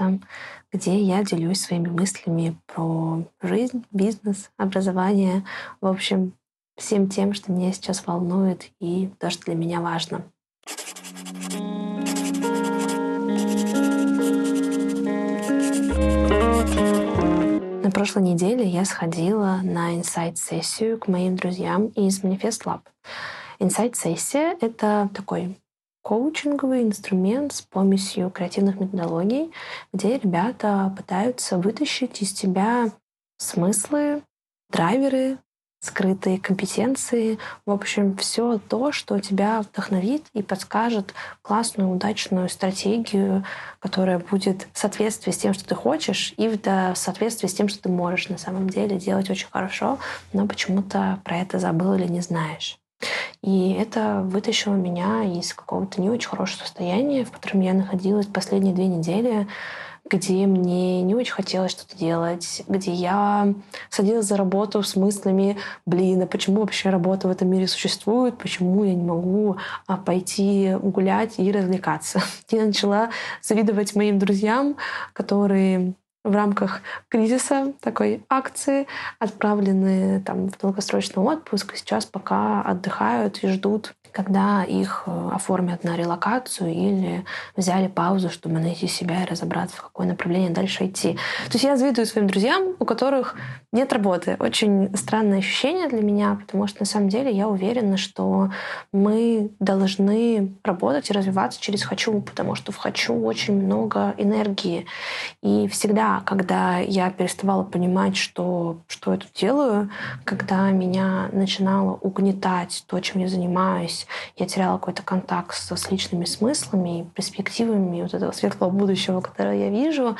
образованца, где я делюсь своими мыслями про жизнь, бизнес, образование, в общем, всем тем, что меня сейчас волнует и то, что для меня важно. На прошлой неделе я сходила на инсайт-сессию к моим друзьям из Manifest Lab. Инсайт-сессия — это такой коучинговый инструмент с помощью креативных методологий, где ребята пытаются вытащить из тебя смыслы, драйверы, скрытые компетенции, в общем, все то, что тебя вдохновит и подскажет классную, удачную стратегию, которая будет в соответствии с тем, что ты хочешь, и в соответствии с тем, что ты можешь на самом деле делать очень хорошо, но почему-то про это забыл или не знаешь. И это вытащило меня из какого-то не очень хорошего состояния, в котором я находилась последние две недели, где мне не очень хотелось что-то делать, где я садилась за работу с мыслями, блин, а почему вообще работа в этом мире существует, почему я не могу а, пойти гулять и развлекаться. Я начала завидовать моим друзьям, которые в рамках кризиса такой акции отправлены там в долгосрочный отпуск, сейчас пока отдыхают и ждут когда их э, оформят на релокацию или взяли паузу, чтобы найти себя и разобраться, в какое направление дальше идти. То есть я завидую своим друзьям, у которых нет работы. Очень странное ощущение для меня, потому что на самом деле я уверена, что мы должны работать и развиваться через «хочу», потому что в «хочу» очень много энергии. И всегда, когда я переставала понимать, что, что я тут делаю, когда меня начинало угнетать то, чем я занимаюсь, есть я теряла какой-то контакт с, с личными смыслами и перспективами вот этого светлого будущего, которое я вижу,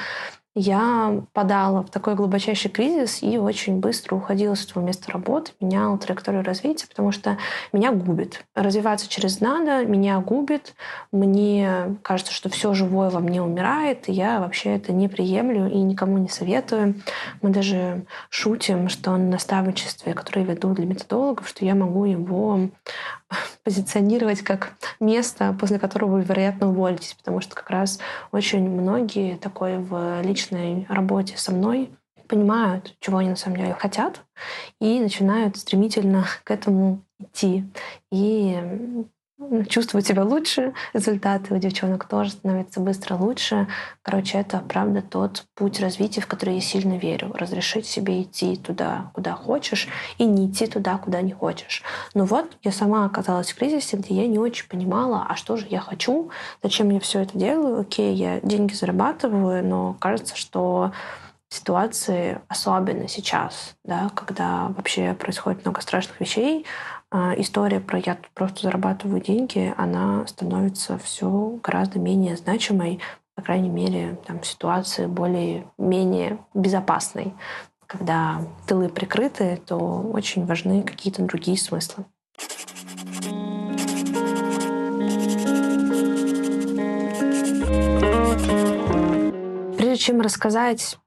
я подала в такой глубочайший кризис и очень быстро уходила с этого места работы, меняла траекторию развития, потому что меня губит. Развиваться через надо меня губит. Мне кажется, что все живое во мне умирает, и я вообще это не приемлю и никому не советую. Мы даже шутим, что на наставничестве, которое веду для методологов, что я могу его позиционировать как место, после которого вы, вероятно, уволитесь, потому что как раз очень многие такое в личной работе со мной понимают, чего они на самом деле хотят, и начинают стремительно к этому идти. И чувствовать себя лучше, результаты у девчонок тоже становятся быстро лучше. Короче, это правда тот путь развития, в который я сильно верю. Разрешить себе идти туда, куда хочешь, и не идти туда, куда не хочешь. Но вот я сама оказалась в кризисе, где я не очень понимала, а что же я хочу, зачем я все это делаю. Окей, я деньги зарабатываю, но кажется, что ситуации, особенно сейчас, да, когда вообще происходит много страшных вещей, история про «я просто зарабатываю деньги», она становится все гораздо менее значимой, по крайней мере, там, ситуации более-менее безопасной. Когда тылы прикрыты, то очень важны какие-то другие смыслы. Прежде чем рассказать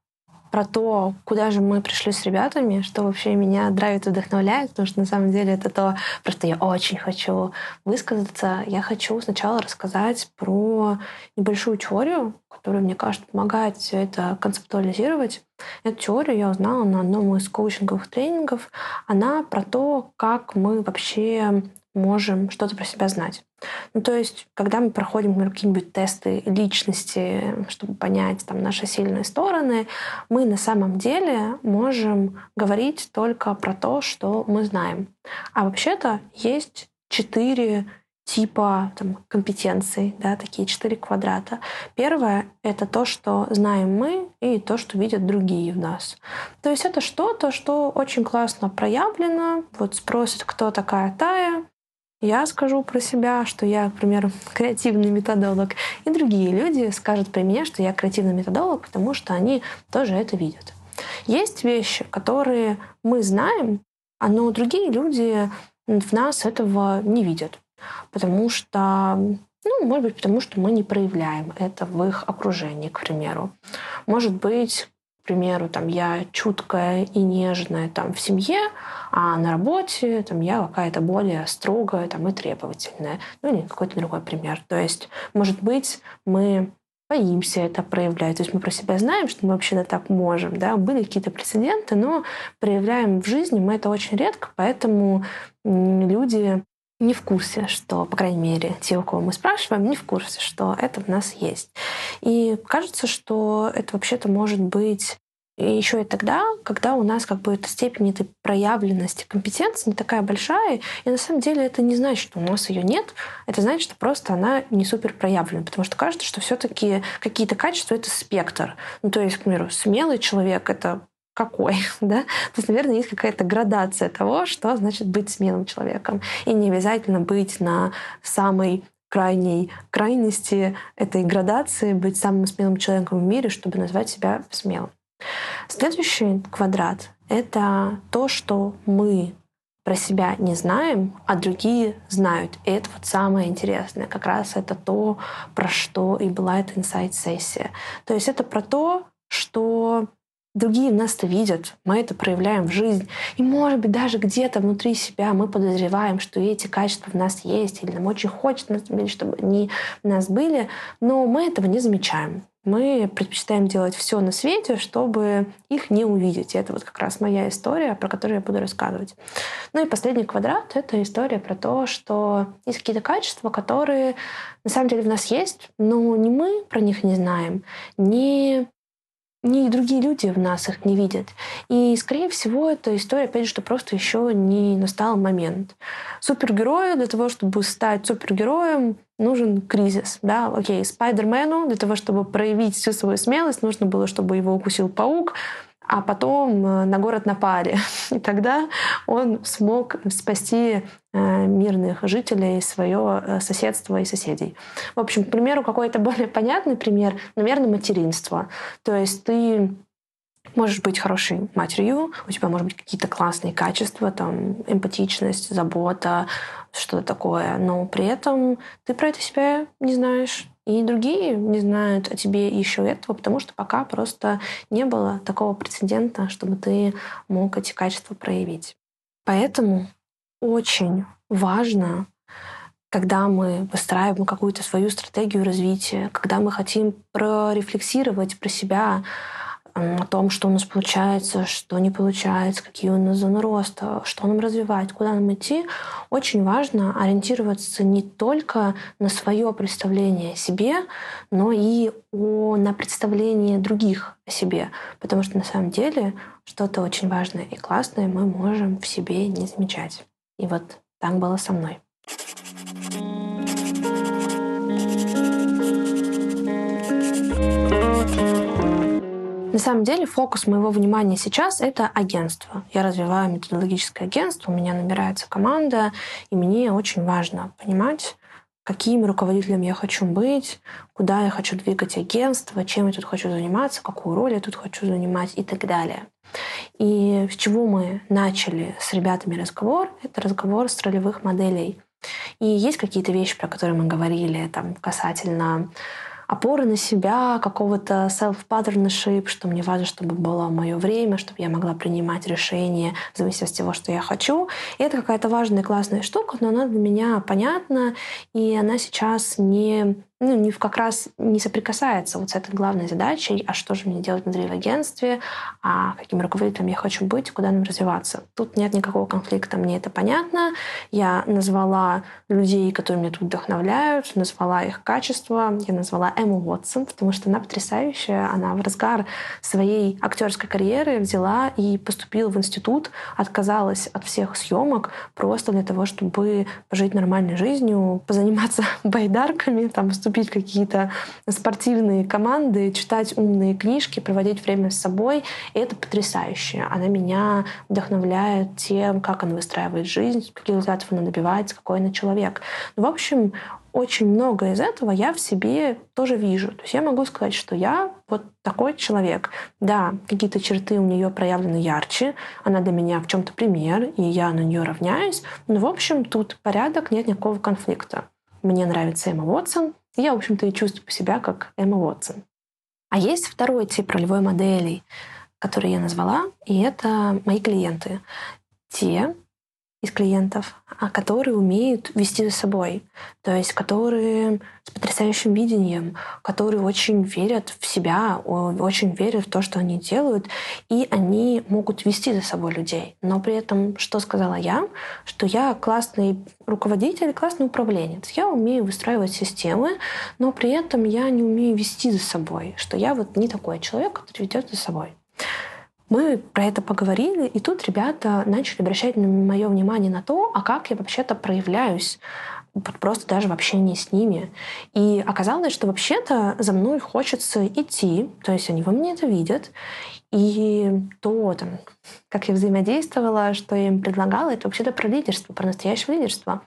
про то, куда же мы пришли с ребятами, что вообще меня драйвит вдохновляет, потому что на самом деле это то, про что я очень хочу высказаться. Я хочу сначала рассказать про небольшую теорию, которая, мне кажется, помогает все это концептуализировать. Эту теорию я узнала на одном из коучинговых тренингов. Она про то, как мы вообще можем что-то про себя знать. Ну, то есть, когда мы проходим, какие-нибудь тесты личности, чтобы понять там, наши сильные стороны, мы на самом деле можем говорить только про то, что мы знаем. А вообще-то есть четыре типа там, компетенций, да, такие четыре квадрата. Первое — это то, что знаем мы, и то, что видят другие в нас. То есть это что-то, что очень классно проявлено. Вот спросят, кто такая Тая, я скажу про себя, что я, к примеру, креативный методолог, и другие люди скажут про меня, что я креативный методолог, потому что они тоже это видят. Есть вещи, которые мы знаем, а но другие люди в нас этого не видят, потому что ну, может быть, потому что мы не проявляем это в их окружении, к примеру. Может быть, к примеру, там, я чуткая и нежная там, в семье, а на работе там, я какая-то более строгая там, и требовательная. Ну, или какой-то другой пример. То есть, может быть, мы боимся это проявлять. То есть мы про себя знаем, что мы вообще-то так можем. Да? Были какие-то прецеденты, но проявляем в жизни мы это очень редко, поэтому люди не в курсе, что, по крайней мере, те, у кого мы спрашиваем, не в курсе, что это в нас есть. И кажется, что это вообще-то может быть и еще и тогда, когда у нас как бы эта степень этой проявленности компетенции не такая большая, и на самом деле это не значит, что у нас ее нет, это значит, что просто она не супер проявлена, потому что кажется, что все-таки какие-то качества — это спектр. Ну, то есть, к примеру, смелый человек — это какой, да? То есть, наверное, есть какая-то градация того, что значит быть смелым человеком. И не обязательно быть на самой крайней крайности этой градации, быть самым смелым человеком в мире, чтобы назвать себя смелым. Следующий квадрат — это то, что мы про себя не знаем, а другие знают. И это вот самое интересное. Как раз это то, про что и была эта инсайт-сессия. То есть это про то, что Другие нас-то видят, мы это проявляем в жизнь. И, может быть, даже где-то внутри себя мы подозреваем, что эти качества в нас есть, или нам очень хочется, чтобы они в нас были, но мы этого не замечаем. Мы предпочитаем делать все на свете, чтобы их не увидеть. И это вот как раз моя история, про которую я буду рассказывать. Ну и последний квадрат — это история про то, что есть какие-то качества, которые на самом деле в нас есть, но не мы про них не знаем, не ни другие люди в нас их не видят. И, скорее всего, это история, опять же, что просто еще не настал момент. Супергерою для того, чтобы стать супергероем, нужен кризис. Да? Окей, Спайдермену для того, чтобы проявить всю свою смелость, нужно было, чтобы его укусил паук, а потом э, на город напали. И тогда он смог спасти э, мирных жителей, свое э, соседство и соседей. В общем, к примеру, какой-то более понятный пример, наверное, материнство. То есть ты можешь быть хорошей матерью, у тебя может быть какие-то классные качества, там, эмпатичность, забота, что-то такое, но при этом ты про это себя не знаешь, и другие не знают о тебе еще этого, потому что пока просто не было такого прецедента, чтобы ты мог эти качества проявить. Поэтому очень важно, когда мы выстраиваем какую-то свою стратегию развития, когда мы хотим прорефлексировать про себя, о том, что у нас получается, что не получается, какие у нас зоны роста, что нам развивать, куда нам идти, очень важно ориентироваться не только на свое представление о себе, но и о, на представление других о себе. Потому что на самом деле что-то очень важное и классное мы можем в себе не замечать. И вот так было со мной. На самом деле фокус моего внимания сейчас — это агентство. Я развиваю методологическое агентство, у меня набирается команда, и мне очень важно понимать, каким руководителем я хочу быть, куда я хочу двигать агентство, чем я тут хочу заниматься, какую роль я тут хочу занимать и так далее. И с чего мы начали с ребятами разговор? Это разговор с ролевых моделей. И есть какие-то вещи, про которые мы говорили там, касательно опоры на себя, какого-то self-partnership, что мне важно, чтобы было мое время, чтобы я могла принимать решения в зависимости от того, что я хочу. И это какая-то важная, классная штука, но она для меня понятна, и она сейчас не ну, не, как раз не соприкасается вот с этой главной задачей, а что же мне делать внутри в агентстве, а каким руководителем я хочу быть, куда нам развиваться. Тут нет никакого конфликта, мне это понятно. Я назвала людей, которые меня тут вдохновляют, назвала их качества, я назвала Эмму Уотсон, потому что она потрясающая, она в разгар своей актерской карьеры взяла и поступила в институт, отказалась от всех съемок просто для того, чтобы пожить нормальной жизнью, позаниматься байдарками, там, вступить в какие-то спортивные команды, читать умные книжки, проводить время с собой. И это потрясающе. Она меня вдохновляет тем, как она выстраивает жизнь, каких результатов она добивается, какой она человек. Ну, в общем, очень много из этого я в себе тоже вижу. То есть я могу сказать, что я вот такой человек. Да, какие-то черты у нее проявлены ярче, она для меня в чем-то пример, и я на нее равняюсь. Но, в общем, тут порядок, нет никакого конфликта. Мне нравится Эмма Уотсон, я, в общем-то, и чувствую себя как Эмма Уотсон. А есть второй тип ролевой модели. которые я назвала, и это мои клиенты. Те, из клиентов, а которые умеют вести за собой, то есть которые с потрясающим видением, которые очень верят в себя, очень верят в то, что они делают, и они могут вести за собой людей. Но при этом, что сказала я, что я классный руководитель, классный управленец. Я умею выстраивать системы, но при этом я не умею вести за собой, что я вот не такой человек, который ведет за собой. Мы про это поговорили, и тут ребята начали обращать мое внимание на то, а как я вообще-то проявляюсь просто даже в общении с ними. И оказалось, что вообще-то за мной хочется идти, то есть они во мне это видят, и то, там, как я взаимодействовала, что я им предлагала, это вообще-то про лидерство, про настоящее лидерство.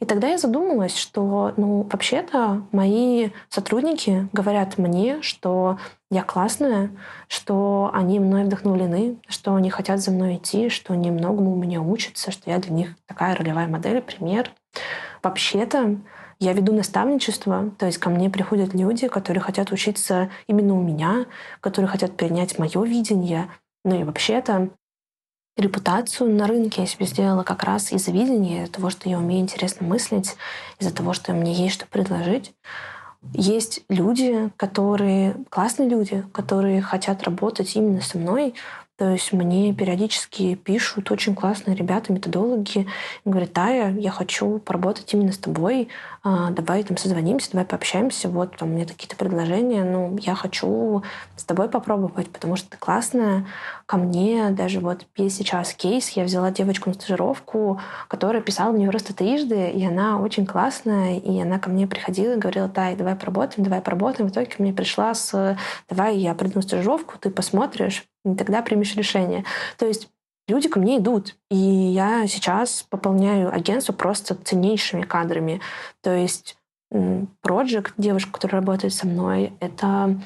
И тогда я задумалась, что, ну, вообще-то мои сотрудники говорят мне, что я классная, что они мной вдохновлены, что они хотят за мной идти, что они многому у меня учатся, что я для них такая ролевая модель, пример. Вообще-то я веду наставничество, то есть ко мне приходят люди, которые хотят учиться именно у меня, которые хотят принять мое видение. Ну и вообще-то репутацию на рынке я себе сделала как раз из-за видения, из-за того, что я умею интересно мыслить, из-за того, что мне есть что предложить. Есть люди, которые, классные люди, которые хотят работать именно со мной, то есть мне периодически пишут очень классные ребята, методологи, говорят, Тая, я хочу поработать именно с тобой, а, давай там созвонимся, давай пообщаемся, вот там у меня какие-то предложения, ну, я хочу с тобой попробовать, потому что ты классная. Ко мне даже вот сейчас кейс, я взяла девочку на стажировку, которая писала мне просто трижды, и она очень классная, и она ко мне приходила и говорила, Тай, давай поработаем, давай поработаем. В итоге ко мне пришла с, давай я приду на стажировку, ты посмотришь, и тогда примешь решение. То есть люди ко мне идут. И я сейчас пополняю агентство просто ценнейшими кадрами. То есть Project, девушка, которая работает со мной, это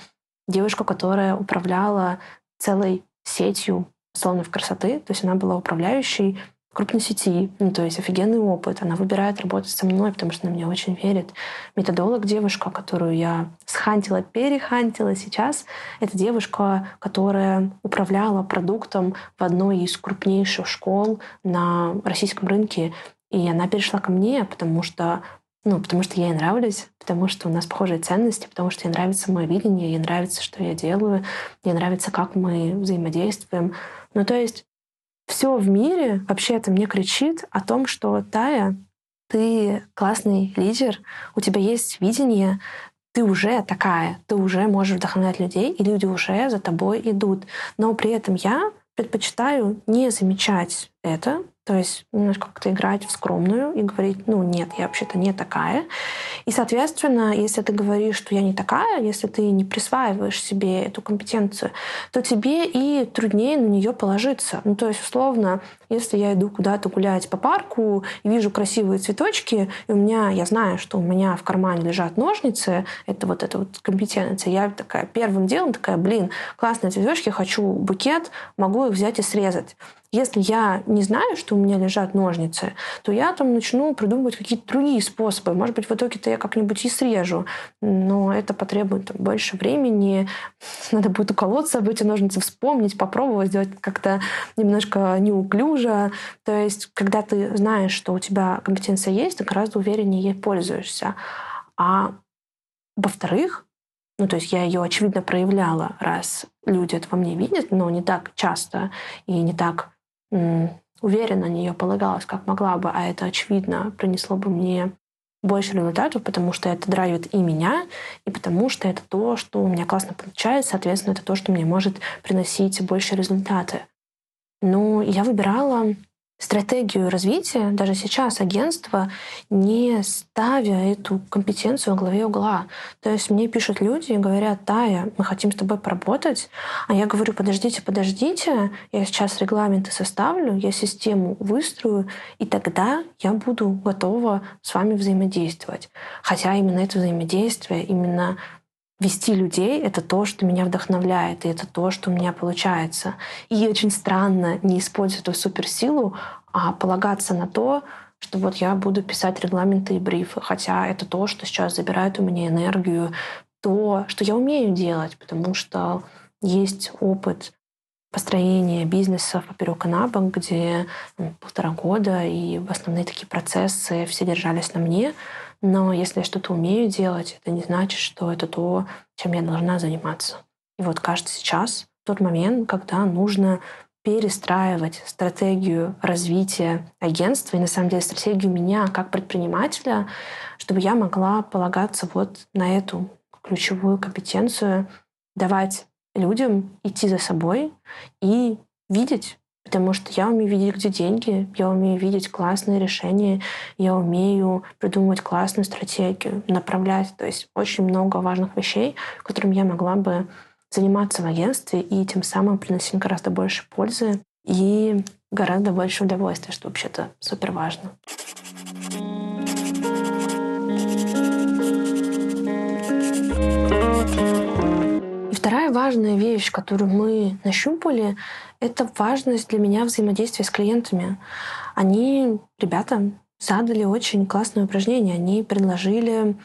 девушка, которая управляла целой сетью салонов красоты. То есть она была управляющей крупной сети, ну, то есть офигенный опыт. Она выбирает работать со мной, потому что она мне очень верит. Методолог девушка, которую я схантила, перехантила сейчас, это девушка, которая управляла продуктом в одной из крупнейших школ на российском рынке. И она перешла ко мне, потому что ну, потому что я ей нравлюсь, потому что у нас похожие ценности, потому что ей нравится мое видение, ей нравится, что я делаю, ей нравится, как мы взаимодействуем. Ну, то есть все в мире вообще это мне кричит о том, что Тая, ты классный лидер, у тебя есть видение, ты уже такая, ты уже можешь вдохновлять людей, и люди уже за тобой идут. Но при этом я предпочитаю не замечать это, то есть немножко как-то играть в скромную и говорить, ну нет, я вообще-то не такая. И, соответственно, если ты говоришь, что я не такая, если ты не присваиваешь себе эту компетенцию, то тебе и труднее на нее положиться. Ну, то есть, условно, если я иду куда-то гулять по парку и вижу красивые цветочки, и у меня, я знаю, что у меня в кармане лежат ножницы, это вот эта вот компетенция, я такая первым делом такая, блин, классные цветочки, хочу букет, могу их взять и срезать. Если я не знаю, что у меня лежат ножницы, то я там начну придумывать какие-то другие способы. Может быть, в итоге-то я как-нибудь и срежу. Но это потребует там, больше времени. Надо будет уколоться об эти ножницы, вспомнить, попробовать сделать как-то немножко неуклюже. То есть, когда ты знаешь, что у тебя компетенция есть, ты гораздо увереннее ей пользуешься. А во-вторых, ну, то есть я ее, очевидно, проявляла, раз люди это во мне видят, но не так часто и не так уверенно на нее полагалась, как могла бы, а это, очевидно, принесло бы мне больше результатов, потому что это драйвит и меня, и потому что это то, что у меня классно получается, соответственно, это то, что мне может приносить больше результаты. Но я выбирала стратегию развития, даже сейчас агентство, не ставя эту компетенцию в главе угла. То есть мне пишут люди и говорят, Тая, мы хотим с тобой поработать. А я говорю, подождите, подождите, я сейчас регламенты составлю, я систему выстрою, и тогда я буду готова с вами взаимодействовать. Хотя именно это взаимодействие, именно вести людей — это то, что меня вдохновляет, и это то, что у меня получается. И очень странно не использовать эту суперсилу, а полагаться на то, что вот я буду писать регламенты и брифы, хотя это то, что сейчас забирает у меня энергию, то, что я умею делать, потому что есть опыт построение бизнеса поперек и на бок, где ну, полтора года, и основные такие процессы все держались на мне. Но если я что-то умею делать, это не значит, что это то, чем я должна заниматься. И вот кажется сейчас тот момент, когда нужно перестраивать стратегию развития агентства и, на самом деле, стратегию меня как предпринимателя, чтобы я могла полагаться вот на эту ключевую компетенцию, давать людям идти за собой и видеть, потому что я умею видеть, где деньги, я умею видеть классные решения, я умею придумывать классную стратегию, направлять. То есть очень много важных вещей, которыми я могла бы заниматься в агентстве и тем самым приносить гораздо больше пользы и гораздо больше удовольствия, что вообще-то супер важно. И вторая важная вещь, которую мы нащупали, это важность для меня взаимодействия с клиентами. Они, ребята, задали очень классное упражнение. Они предложили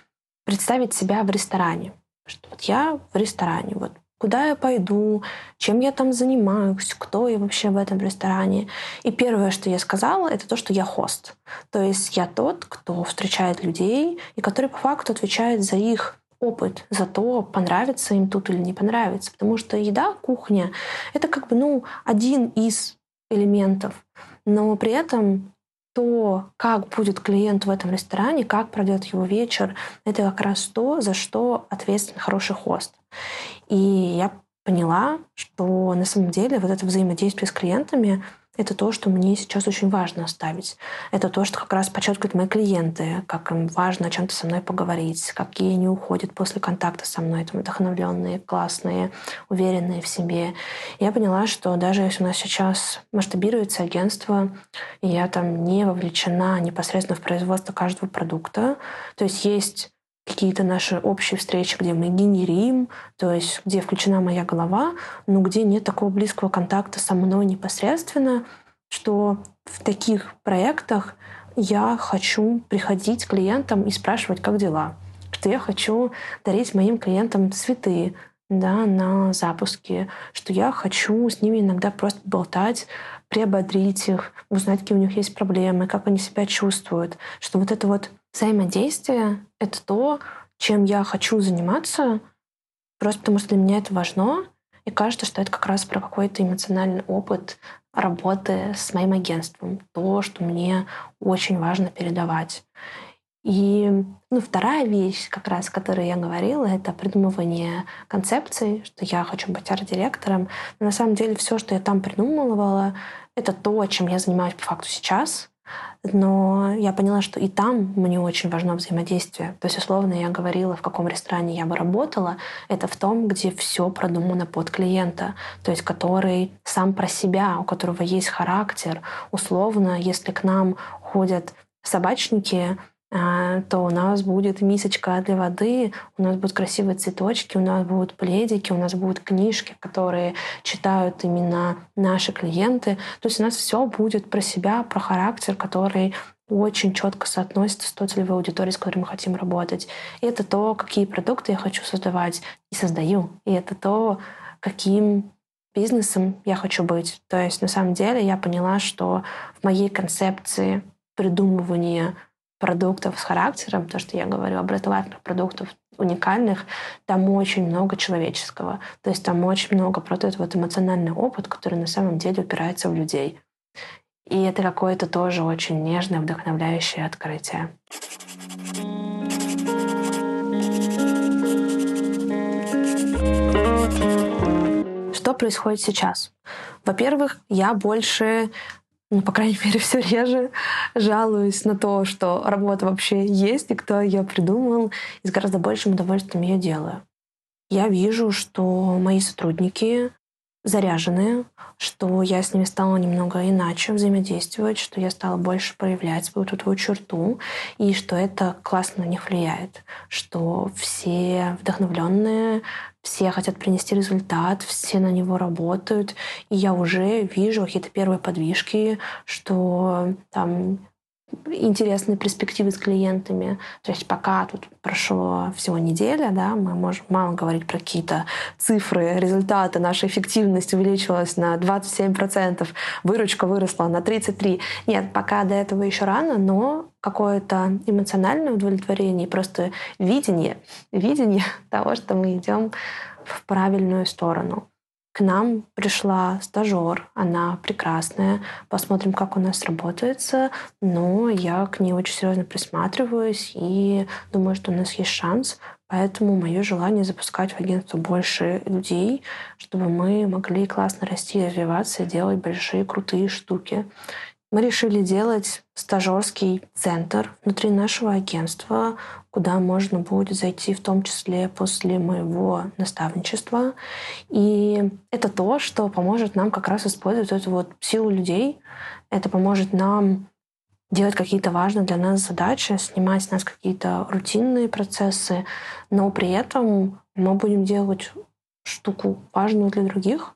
представить себя в ресторане. Что вот я в ресторане, вот куда я пойду, чем я там занимаюсь, кто я вообще в этом ресторане. И первое, что я сказала, это то, что я хост. То есть я тот, кто встречает людей и который по факту отвечает за их опыт, за то, понравится им тут или не понравится. Потому что еда, кухня — это как бы ну, один из элементов. Но при этом то, как будет клиент в этом ресторане, как пройдет его вечер, это как раз то, за что ответственен хороший хост. И я поняла, что на самом деле вот это взаимодействие с клиентами это то, что мне сейчас очень важно оставить. Это то, что как раз подчеркивают мои клиенты, как им важно о чем-то со мной поговорить, какие они уходят после контакта со мной, там, вдохновленные, классные, уверенные в себе. Я поняла, что даже если у нас сейчас масштабируется агентство, и я там не вовлечена непосредственно в производство каждого продукта, то есть есть какие-то наши общие встречи, где мы генерим, то есть где включена моя голова, но где нет такого близкого контакта со мной непосредственно, что в таких проектах я хочу приходить к клиентам и спрашивать, как дела. Что я хочу дарить моим клиентам цветы да, на запуске, что я хочу с ними иногда просто болтать, приободрить их, узнать, какие у них есть проблемы, как они себя чувствуют, что вот это вот Взаимодействие — это то, чем я хочу заниматься, просто потому что для меня это важно. И кажется, что это как раз про какой-то эмоциональный опыт работы с моим агентством. То, что мне очень важно передавать. И ну, вторая вещь, как раз, о которой я говорила, это придумывание концепций, что я хочу быть арт-директором. На самом деле все, что я там придумывала, это то, чем я занимаюсь по факту сейчас. Но я поняла, что и там мне очень важно взаимодействие. То есть, условно, я говорила, в каком ресторане я бы работала. Это в том, где все продумано под клиента. То есть, который сам про себя, у которого есть характер. Условно, если к нам ходят собачники, то у нас будет мисочка для воды, у нас будут красивые цветочки, у нас будут пледики, у нас будут книжки, которые читают именно наши клиенты. То есть у нас все будет про себя, про характер, который очень четко соотносится с той целевой аудиторией, с которой мы хотим работать. И это то, какие продукты я хочу создавать и создаю. И это то, каким бизнесом я хочу быть. То есть на самом деле я поняла, что в моей концепции придумывания продуктов с характером, то, что я говорю, образовательных продуктов уникальных, там очень много человеческого. То есть там очень много про этот вот эмоциональный опыт, который на самом деле упирается в людей. И это какое-то тоже очень нежное, вдохновляющее открытие. Что происходит сейчас? Во-первых, я больше ну, по крайней мере, все реже жалуюсь на то, что работа вообще есть, и кто ее придумал, и с гораздо большим удовольствием ее делаю. Я вижу, что мои сотрудники заряженные, что я с ними стала немного иначе взаимодействовать, что я стала больше проявлять свою тут черту, и что это классно на них влияет, что все вдохновленные, все хотят принести результат, все на него работают, и я уже вижу какие-то первые подвижки, что там интересные перспективы с клиентами. То есть пока тут прошло всего неделя, да, мы можем мало говорить про какие-то цифры, результаты. Наша эффективность увеличилась на 27%, выручка выросла на 33%. Нет, пока до этого еще рано, но какое-то эмоциональное удовлетворение, просто видение, видение того, что мы идем в правильную сторону. К нам пришла стажер, она прекрасная. Посмотрим, как у нас работается. Но я к ней очень серьезно присматриваюсь и думаю, что у нас есть шанс. Поэтому мое желание запускать в агентство больше людей, чтобы мы могли классно расти, развиваться делать большие крутые штуки. Мы решили делать стажерский центр внутри нашего агентства, куда можно будет зайти в том числе после моего наставничества. И это то, что поможет нам как раз использовать эту вот силу людей. Это поможет нам делать какие-то важные для нас задачи, снимать с нас какие-то рутинные процессы, но при этом мы будем делать штуку важную для других.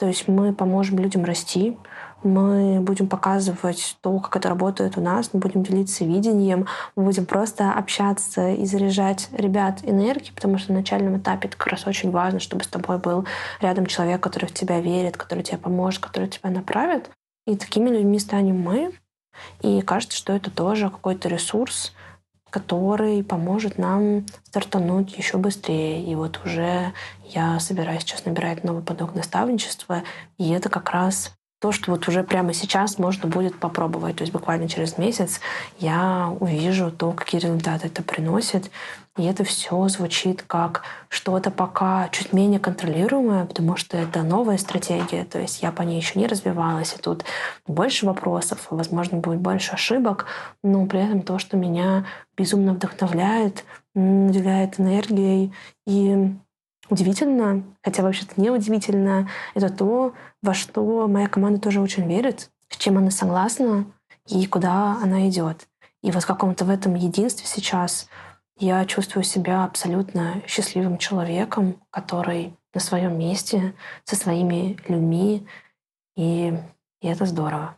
То есть мы поможем людям расти, мы будем показывать то, как это работает у нас, мы будем делиться видением, мы будем просто общаться и заряжать ребят энергией, потому что на начальном этапе это как раз очень важно, чтобы с тобой был рядом человек, который в тебя верит, который тебе поможет, который тебя направит. И такими людьми станем мы. И кажется, что это тоже какой-то ресурс, который поможет нам стартануть еще быстрее. И вот уже я собираюсь сейчас набирать новый поток наставничества, и это как раз то, что вот уже прямо сейчас можно будет попробовать. То есть буквально через месяц я увижу то, какие результаты это приносит. И это все звучит как что-то пока чуть менее контролируемое, потому что это новая стратегия, то есть я по ней еще не развивалась, и тут больше вопросов, возможно, будет больше ошибок, но при этом то, что меня безумно вдохновляет, наделяет энергией и удивительно, хотя вообще-то не удивительно, это то, во что моя команда тоже очень верит, с чем она согласна и куда она идет. И вот в каком-то в этом единстве сейчас я чувствую себя абсолютно счастливым человеком, который на своем месте, со своими людьми, и, и это здорово.